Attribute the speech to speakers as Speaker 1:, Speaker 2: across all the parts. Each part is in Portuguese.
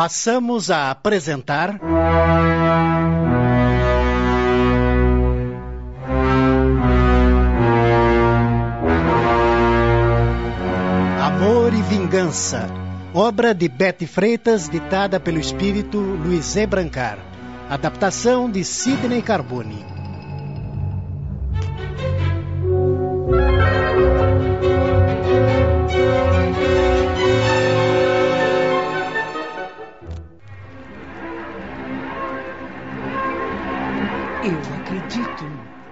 Speaker 1: Passamos a apresentar. Amor e Vingança, obra de Betty Freitas, ditada pelo espírito Luiz E. Brancar. Adaptação de Sidney Carbone.
Speaker 2: Eu acredito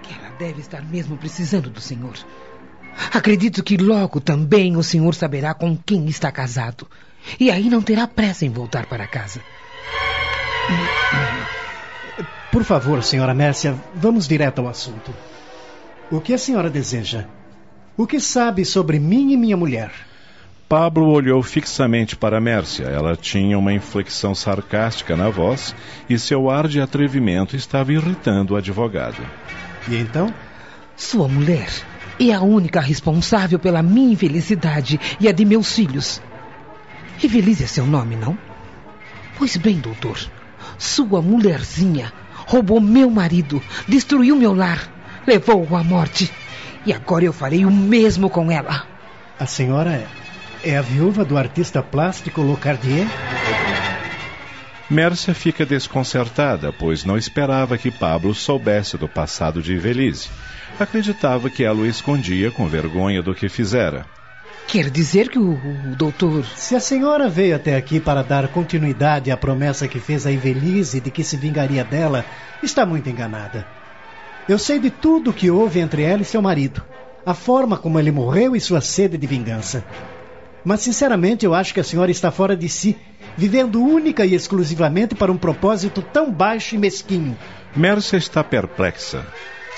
Speaker 2: que ela deve estar mesmo precisando do senhor. Acredito que logo também o senhor saberá com quem está casado. E aí não terá pressa em voltar para casa.
Speaker 1: Por favor, senhora Mércia, vamos direto ao assunto. O que a senhora deseja? O que sabe sobre mim e minha mulher?
Speaker 3: Pablo olhou fixamente para Mércia. Ela tinha uma inflexão sarcástica na voz e seu ar de atrevimento estava irritando o advogado.
Speaker 1: E então?
Speaker 2: Sua mulher é a única responsável pela minha infelicidade e a de meus filhos. Evelise é seu nome, não? Pois bem, doutor, sua mulherzinha roubou meu marido, destruiu meu lar, levou-o à morte. E agora eu farei o mesmo com ela.
Speaker 1: A senhora é, é a viúva do artista plástico Locardier?
Speaker 3: Mércia fica desconcertada, pois não esperava que Pablo soubesse do passado de Evelise. Acreditava que ela o escondia com vergonha do que fizera.
Speaker 2: Quer dizer que o, o doutor.
Speaker 1: Se a senhora veio até aqui para dar continuidade à promessa que fez a Evelise de que se vingaria dela, está muito enganada. Eu sei de tudo o que houve entre ela e seu marido, a forma como ele morreu e sua sede de vingança. Mas, sinceramente, eu acho que a senhora está fora de si, vivendo única e exclusivamente para um propósito tão baixo e mesquinho.
Speaker 3: Mércia está perplexa.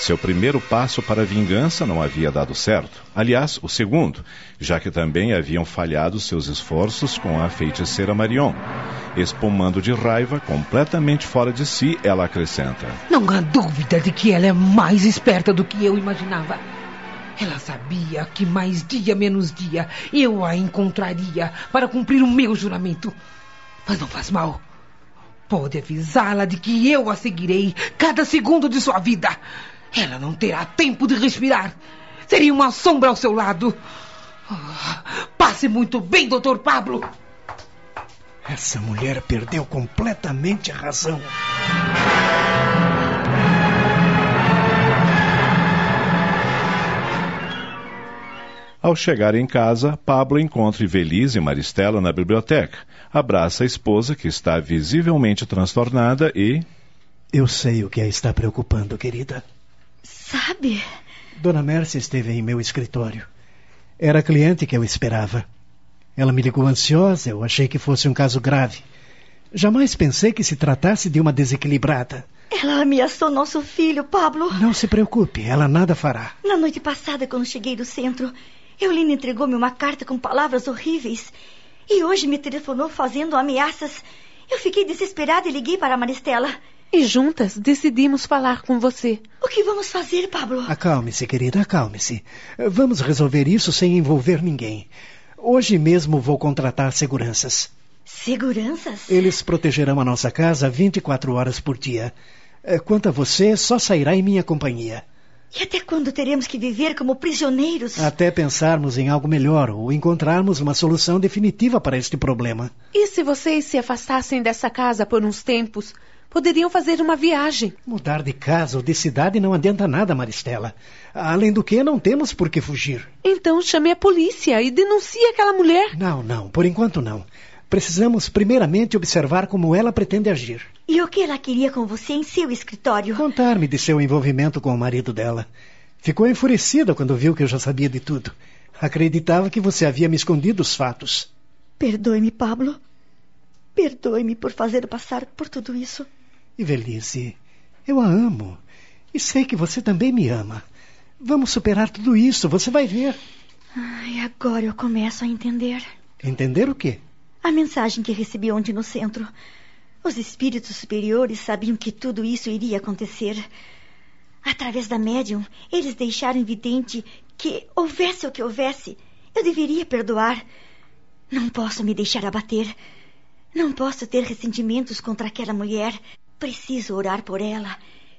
Speaker 3: Seu primeiro passo para a vingança não havia dado certo. Aliás, o segundo, já que também haviam falhado seus esforços com a feiticeira Marion. Espumando de raiva, completamente fora de si, ela acrescenta:
Speaker 2: Não há dúvida de que ela é mais esperta do que eu imaginava. Ela sabia que mais dia menos dia eu a encontraria para cumprir o meu juramento. Mas não faz mal. Pode avisá-la de que eu a seguirei cada segundo de sua vida. Ela não terá tempo de respirar. Seria uma sombra ao seu lado. Ah, passe muito bem, doutor Pablo.
Speaker 1: Essa mulher perdeu completamente a razão.
Speaker 3: Ao chegar em casa, Pablo encontra Evelise e Maristela na biblioteca. Abraça a esposa, que está visivelmente transtornada, e.
Speaker 1: Eu sei o que a está preocupando, querida.
Speaker 4: Sabe?
Speaker 1: Dona Mércia esteve em meu escritório. Era a cliente que eu esperava. Ela me ligou ansiosa, eu achei que fosse um caso grave. Jamais pensei que se tratasse de uma desequilibrada.
Speaker 4: Ela ameaçou nosso filho, Pablo.
Speaker 1: Não se preocupe, ela nada fará.
Speaker 4: Na noite passada, quando cheguei do centro, Eulina entregou-me uma carta com palavras horríveis. E hoje me telefonou fazendo ameaças. Eu fiquei desesperada e liguei para a Maristela.
Speaker 5: E juntas decidimos falar com você.
Speaker 4: O que vamos fazer, Pablo?
Speaker 1: Acalme-se, querida, acalme-se. Vamos resolver isso sem envolver ninguém. Hoje mesmo vou contratar seguranças.
Speaker 4: Seguranças?
Speaker 1: Eles protegerão a nossa casa 24 horas por dia. Quanto a você, só sairá em minha companhia.
Speaker 4: E até quando teremos que viver como prisioneiros?
Speaker 1: Até pensarmos em algo melhor ou encontrarmos uma solução definitiva para este problema.
Speaker 5: E se vocês se afastassem dessa casa por uns tempos? Poderiam fazer uma viagem.
Speaker 1: Mudar de casa ou de cidade não adianta nada, Maristela. Além do que, não temos por que fugir.
Speaker 5: Então chame a polícia e denuncie aquela mulher.
Speaker 1: Não, não, por enquanto não. Precisamos primeiramente observar como ela pretende agir.
Speaker 4: E o que ela queria com você em seu escritório?
Speaker 1: Contar-me de seu envolvimento com o marido dela. Ficou enfurecida quando viu que eu já sabia de tudo. Acreditava que você havia me escondido os fatos.
Speaker 4: Perdoe-me, Pablo. Perdoe-me por fazer passar por tudo isso.
Speaker 1: Evelise, eu a amo. E sei que você também me ama. Vamos superar tudo isso, você vai ver.
Speaker 4: Ai, agora eu começo a entender.
Speaker 1: Entender o quê?
Speaker 4: A mensagem que recebi ontem no centro. Os espíritos superiores sabiam que tudo isso iria acontecer. Através da médium, eles deixaram evidente que, houvesse o que houvesse, eu deveria perdoar. Não posso me deixar abater. Não posso ter ressentimentos contra aquela mulher. Preciso orar por ela,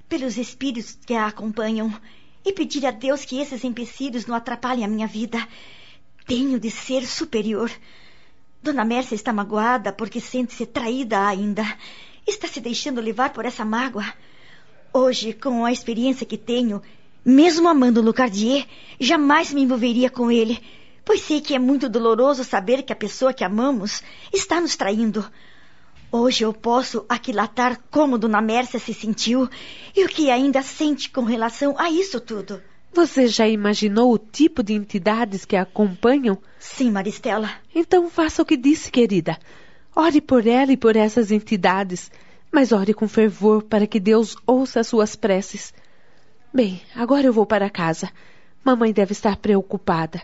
Speaker 4: pelos espíritos que a acompanham e pedir a Deus que esses empecilhos não atrapalhem a minha vida. Tenho de ser superior. Dona Mércia está magoada porque sente-se traída ainda. Está se deixando levar por essa mágoa. Hoje, com a experiência que tenho, mesmo amando Lucardier, jamais me envolveria com ele, pois sei que é muito doloroso saber que a pessoa que amamos está nos traindo. Hoje eu posso aquilatar como Dona Mércia se sentiu e o que ainda sente com relação a isso tudo.
Speaker 5: Você já imaginou o tipo de entidades que a acompanham?
Speaker 4: Sim, Maristela.
Speaker 5: Então faça o que disse, querida. Ore por ela e por essas entidades, mas ore com fervor para que Deus ouça as suas preces. Bem, agora eu vou para casa. Mamãe deve estar preocupada.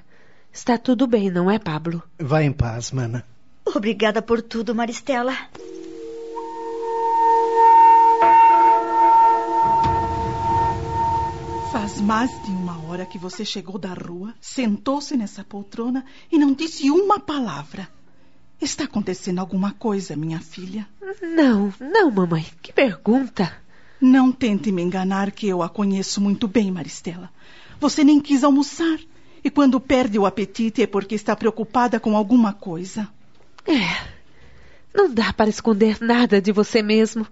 Speaker 5: Está tudo bem, não é, Pablo?
Speaker 1: Vá em paz, mana.
Speaker 4: Obrigada por tudo, Maristela.
Speaker 6: Mais de uma hora que você chegou da rua, sentou-se nessa poltrona e não disse uma palavra. Está acontecendo alguma coisa, minha filha?
Speaker 5: Não, não, mamãe. Que pergunta.
Speaker 6: Não tente me enganar que eu a conheço muito bem, Maristela. Você nem quis almoçar. E quando perde o apetite é porque está preocupada com alguma coisa.
Speaker 5: É. Não dá para esconder nada de você mesmo.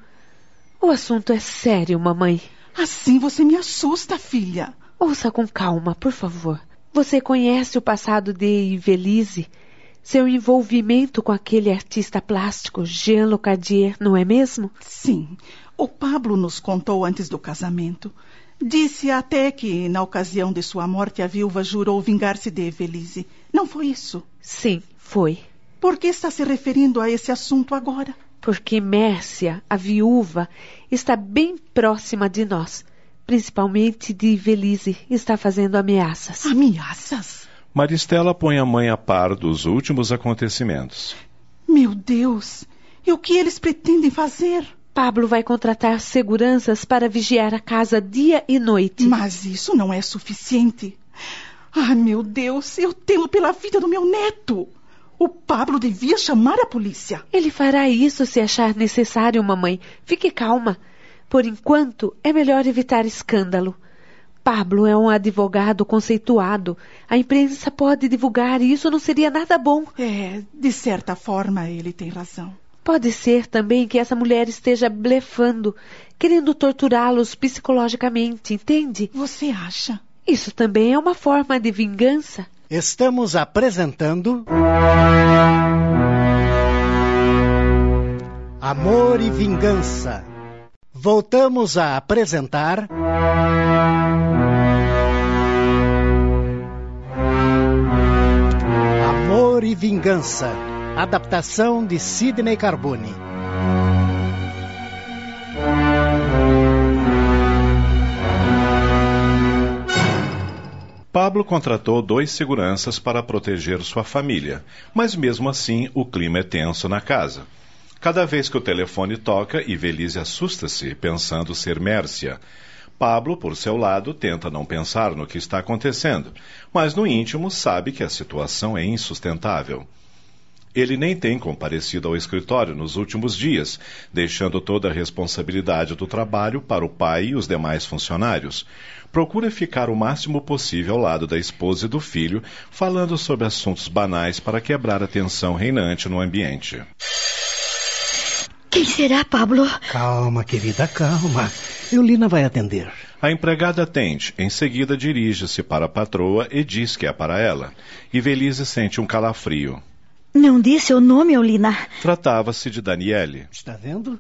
Speaker 5: O assunto é sério, mamãe.
Speaker 6: Assim você me assusta, filha.
Speaker 5: Ouça com calma, por favor. Você conhece o passado de Ivelise? Seu envolvimento com aquele artista plástico, Jean Locardier, não é mesmo?
Speaker 6: Sim. O Pablo nos contou antes do casamento. Disse até que, na ocasião de sua morte, a viúva jurou vingar-se de Evelise. Não foi isso?
Speaker 5: Sim, foi.
Speaker 6: Por que está se referindo a esse assunto agora?
Speaker 5: Porque Mércia, a viúva, está bem próxima de nós. Principalmente de Evelise. Está fazendo ameaças.
Speaker 6: Ameaças?
Speaker 3: Maristela põe a mãe a par dos últimos acontecimentos.
Speaker 6: Meu Deus! E o que eles pretendem fazer?
Speaker 5: Pablo vai contratar seguranças para vigiar a casa dia e noite.
Speaker 6: Mas isso não é suficiente. Ai, meu Deus, eu temo pela vida do meu neto. O Pablo devia chamar a polícia.
Speaker 5: Ele fará isso se achar necessário, mamãe. Fique calma. Por enquanto, é melhor evitar escândalo. Pablo é um advogado conceituado. A imprensa pode divulgar e isso não seria nada bom.
Speaker 6: É, de certa forma, ele tem razão.
Speaker 5: Pode ser também que essa mulher esteja blefando, querendo torturá-los psicologicamente, entende?
Speaker 6: Você acha?
Speaker 5: Isso também é uma forma de vingança.
Speaker 1: Estamos apresentando. Amor e Vingança. Voltamos a apresentar. Amor e Vingança. Adaptação de Sidney Carbone.
Speaker 3: Pablo contratou dois seguranças para proteger sua família, mas mesmo assim o clima é tenso na casa. Cada vez que o telefone toca, Ivelise assusta-se, pensando ser Mércia. Pablo, por seu lado, tenta não pensar no que está acontecendo, mas no íntimo sabe que a situação é insustentável. Ele nem tem comparecido ao escritório nos últimos dias, deixando toda a responsabilidade do trabalho para o pai e os demais funcionários. Procura ficar o máximo possível ao lado da esposa e do filho, falando sobre assuntos banais para quebrar a tensão reinante no ambiente.
Speaker 4: Quem será, Pablo?
Speaker 1: Calma, querida, calma. Eulina vai atender.
Speaker 3: A empregada atende, em seguida dirige-se para a patroa e diz que é para ela. Ivelise sente um calafrio.
Speaker 4: Não disse o nome, Eulina.
Speaker 3: Tratava-se de Daniele.
Speaker 1: Está vendo?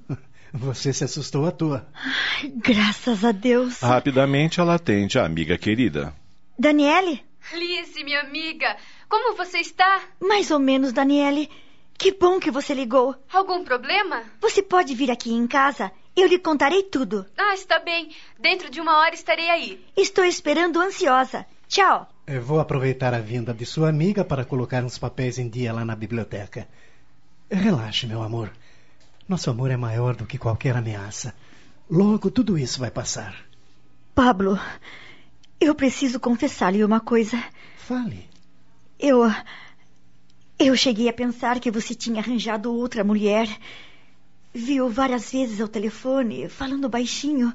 Speaker 1: Você se assustou à toa.
Speaker 4: Ai, graças a Deus.
Speaker 3: Rapidamente ela atende a amiga querida.
Speaker 4: Daniele?
Speaker 7: Lise, minha amiga, como você está?
Speaker 4: Mais ou menos, Daniele. Que bom que você ligou.
Speaker 7: Algum problema?
Speaker 4: Você pode vir aqui em casa? Eu lhe contarei tudo.
Speaker 7: Ah, está bem. Dentro de uma hora estarei aí.
Speaker 4: Estou esperando ansiosa. Tchau.
Speaker 1: Eu vou aproveitar a vinda de sua amiga para colocar uns papéis em dia lá na biblioteca. Relaxe, meu amor. Nosso amor é maior do que qualquer ameaça. Logo tudo isso vai passar.
Speaker 4: Pablo, eu preciso confessar-lhe uma coisa.
Speaker 1: Fale.
Speaker 4: Eu. Eu cheguei a pensar que você tinha arranjado outra mulher. Viu várias vezes ao telefone, falando baixinho.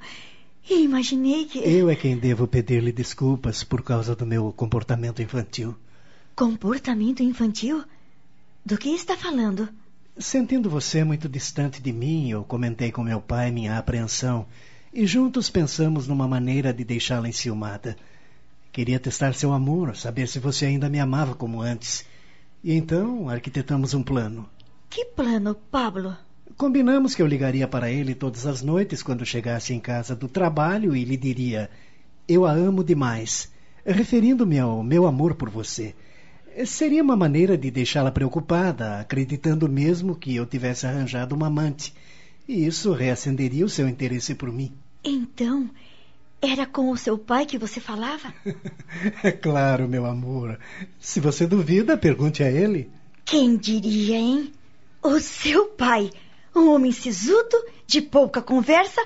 Speaker 4: E imaginei que.
Speaker 1: Eu é quem devo pedir-lhe desculpas por causa do meu comportamento infantil.
Speaker 4: Comportamento infantil? Do que está falando?
Speaker 1: Sentindo você muito distante de mim, eu comentei com meu pai minha apreensão e juntos pensamos numa maneira de deixá-la enciumada. Queria testar seu amor, saber se você ainda me amava como antes. E então arquitetamos um plano.
Speaker 4: Que plano, Pablo?
Speaker 1: Combinamos que eu ligaria para ele todas as noites quando chegasse em casa do trabalho e lhe diria: Eu a amo demais, referindo-me ao meu amor por você. Seria uma maneira de deixá-la preocupada, acreditando mesmo que eu tivesse arranjado uma amante. E isso reacenderia o seu interesse por mim.
Speaker 4: Então, era com o seu pai que você falava?
Speaker 1: é claro, meu amor. Se você duvida, pergunte a ele.
Speaker 4: Quem diria, hein? O seu pai, um homem sisudo, de pouca conversa,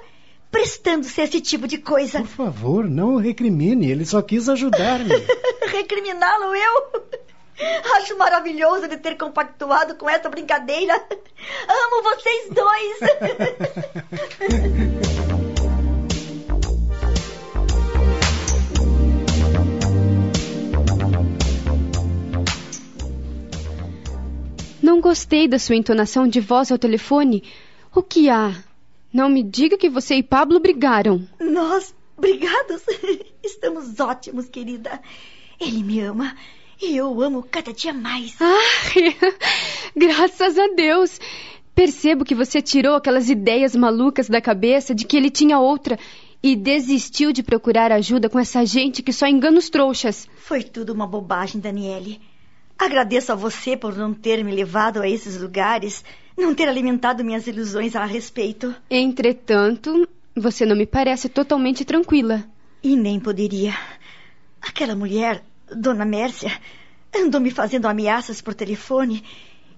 Speaker 4: prestando-se a esse tipo de coisa.
Speaker 1: Por favor, não o recrimine. Ele só quis ajudar-me.
Speaker 4: Recriminá-lo eu? Acho maravilhoso de ter compactuado com essa brincadeira. Amo vocês dois.
Speaker 8: Não gostei da sua entonação de voz ao telefone. O que há? Não me diga que você e Pablo brigaram.
Speaker 4: Nós, brigados? Estamos ótimos, querida. Ele me ama e eu o amo cada dia mais.
Speaker 8: Ah, graças a Deus. Percebo que você tirou aquelas ideias malucas da cabeça de que ele tinha outra e desistiu de procurar ajuda com essa gente que só engana os trouxas.
Speaker 4: Foi tudo uma bobagem, Daniele. Agradeço a você por não ter me levado a esses lugares, não ter alimentado minhas ilusões a respeito.
Speaker 8: Entretanto, você não me parece totalmente tranquila.
Speaker 4: E nem poderia. Aquela mulher, Dona Mércia, andou me fazendo ameaças por telefone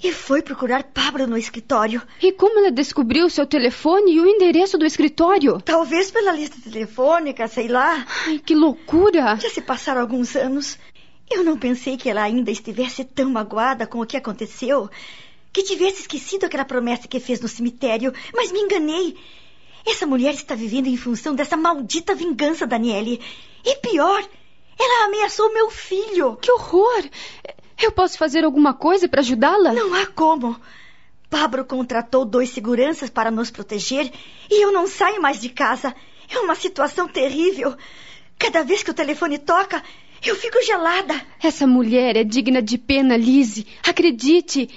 Speaker 4: e foi procurar Pablo no escritório.
Speaker 8: E como ela descobriu o seu telefone e o endereço do escritório?
Speaker 4: Talvez pela lista telefônica, sei lá.
Speaker 8: Ai, que loucura!
Speaker 4: Já se passaram alguns anos. Eu não pensei que ela ainda estivesse tão magoada com o que aconteceu, que tivesse esquecido aquela promessa que fez no cemitério, mas me enganei. Essa mulher está vivendo em função dessa maldita vingança, Daniele. E pior, ela ameaçou meu filho.
Speaker 8: Que horror! Eu posso fazer alguma coisa para ajudá-la?
Speaker 4: Não há como. Pablo contratou dois seguranças para nos proteger e eu não saio mais de casa. É uma situação terrível. Cada vez que o telefone toca, eu fico gelada.
Speaker 8: Essa mulher é digna de pena, Lise. Acredite.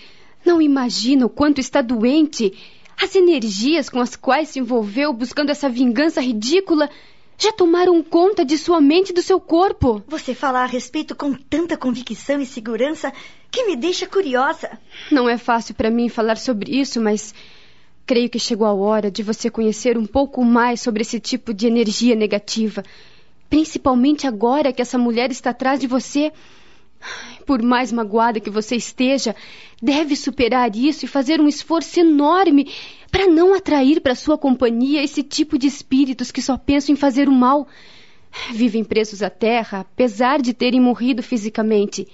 Speaker 8: Não imagina o quanto está doente. As energias com as quais se envolveu buscando essa vingança ridícula já tomaram conta de sua mente e do seu corpo.
Speaker 4: Você fala a respeito com tanta convicção e segurança que me deixa curiosa.
Speaker 8: Não é fácil para mim falar sobre isso, mas creio que chegou a hora de você conhecer um pouco mais sobre esse tipo de energia negativa. Principalmente agora que essa mulher está atrás de você. Por mais magoada que você esteja, deve superar isso e fazer um esforço enorme para não atrair para sua companhia esse tipo de espíritos que só pensam em fazer o mal. Vivem presos à terra, apesar de terem morrido fisicamente.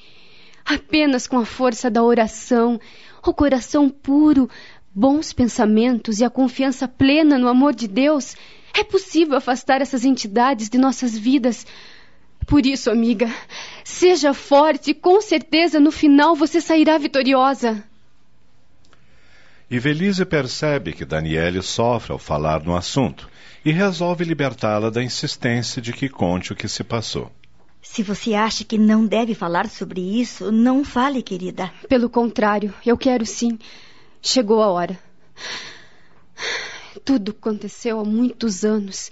Speaker 8: Apenas com a força da oração, o coração puro, bons pensamentos e a confiança plena no amor de Deus, é possível afastar essas entidades de nossas vidas. Por isso, amiga, seja forte e com certeza no final você sairá vitoriosa.
Speaker 3: E Velise percebe que Daniele sofre ao falar no assunto e resolve libertá-la da insistência de que conte o que se passou.
Speaker 4: Se você acha que não deve falar sobre isso, não fale, querida.
Speaker 8: Pelo contrário, eu quero sim. Chegou a hora. Tudo aconteceu há muitos anos.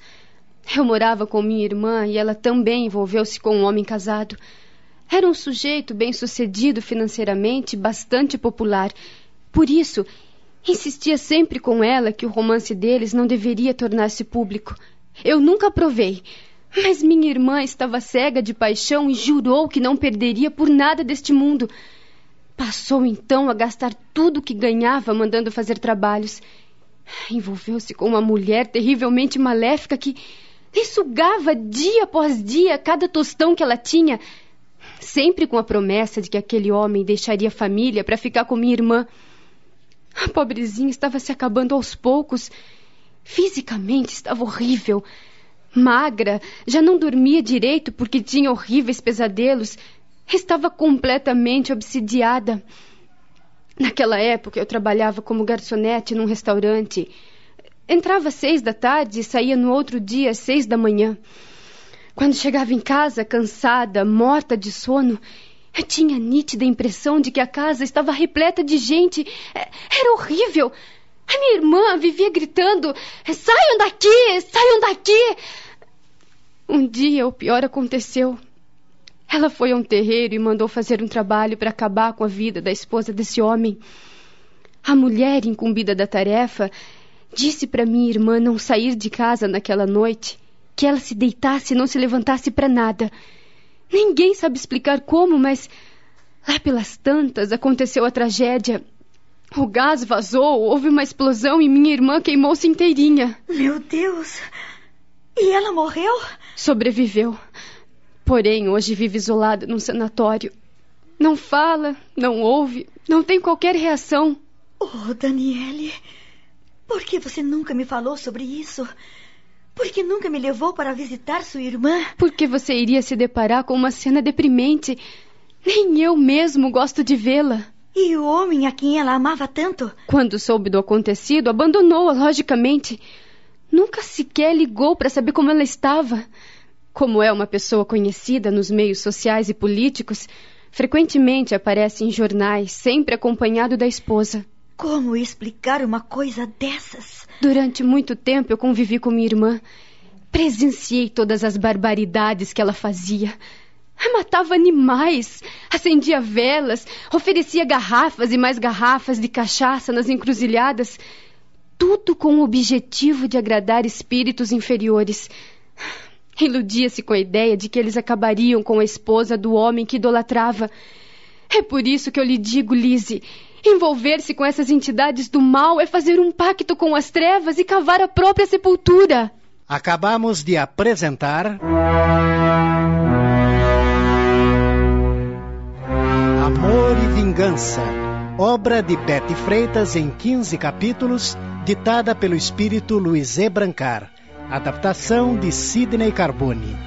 Speaker 8: Eu morava com minha irmã e ela também envolveu-se com um homem casado. Era um sujeito bem-sucedido financeiramente, bastante popular. Por isso, insistia sempre com ela que o romance deles não deveria tornar-se público. Eu nunca provei, mas minha irmã estava cega de paixão e jurou que não perderia por nada deste mundo. Passou então a gastar tudo o que ganhava mandando fazer trabalhos. Envolveu-se com uma mulher terrivelmente maléfica que lhe sugava dia após dia cada tostão que ela tinha. sempre com a promessa de que aquele homem deixaria a família para ficar com minha irmã. A pobrezinha estava se acabando aos poucos. Fisicamente estava horrível. Magra, já não dormia direito porque tinha horríveis pesadelos. Estava completamente obsidiada. Naquela época eu trabalhava como garçonete num restaurante. Entrava às seis da tarde e saía no outro dia às seis da manhã. Quando chegava em casa, cansada, morta de sono, eu tinha a nítida impressão de que a casa estava repleta de gente. É, era horrível. A minha irmã vivia gritando: Saiam daqui! Saiam daqui! Um dia o pior aconteceu. Ela foi a um terreiro e mandou fazer um trabalho para acabar com a vida da esposa desse homem. A mulher incumbida da tarefa disse para minha irmã não sair de casa naquela noite, que ela se deitasse e não se levantasse para nada. Ninguém sabe explicar como, mas lá pelas tantas aconteceu a tragédia. O gás vazou, houve uma explosão e minha irmã queimou-se inteirinha.
Speaker 4: Meu Deus! E ela morreu?
Speaker 8: Sobreviveu. Porém, hoje vive isolada num sanatório. Não fala, não ouve, não tem qualquer reação.
Speaker 4: Oh, Daniele, por que você nunca me falou sobre isso? Por que nunca me levou para visitar sua irmã?
Speaker 8: Porque você iria se deparar com uma cena deprimente. Nem eu mesmo gosto de vê-la.
Speaker 4: E o homem a quem ela amava tanto?
Speaker 8: Quando soube do acontecido, abandonou-a, logicamente. Nunca sequer ligou para saber como ela estava. Como é uma pessoa conhecida nos meios sociais e políticos, frequentemente aparece em jornais, sempre acompanhado da esposa.
Speaker 4: Como explicar uma coisa dessas?
Speaker 8: Durante muito tempo eu convivi com minha irmã. Presenciei todas as barbaridades que ela fazia. Matava animais, acendia velas, oferecia garrafas e mais garrafas de cachaça nas encruzilhadas. Tudo com o objetivo de agradar espíritos inferiores. Iludia-se com a ideia de que eles acabariam com a esposa do homem que idolatrava. É por isso que eu lhe digo, Lise, envolver-se com essas entidades do mal é fazer um pacto com as trevas e cavar a própria sepultura.
Speaker 1: Acabamos de apresentar. Amor e Vingança, obra de Betty Freitas em 15 capítulos, ditada pelo espírito Luiz E. Brancar. Adaptação de Sidney Carbone.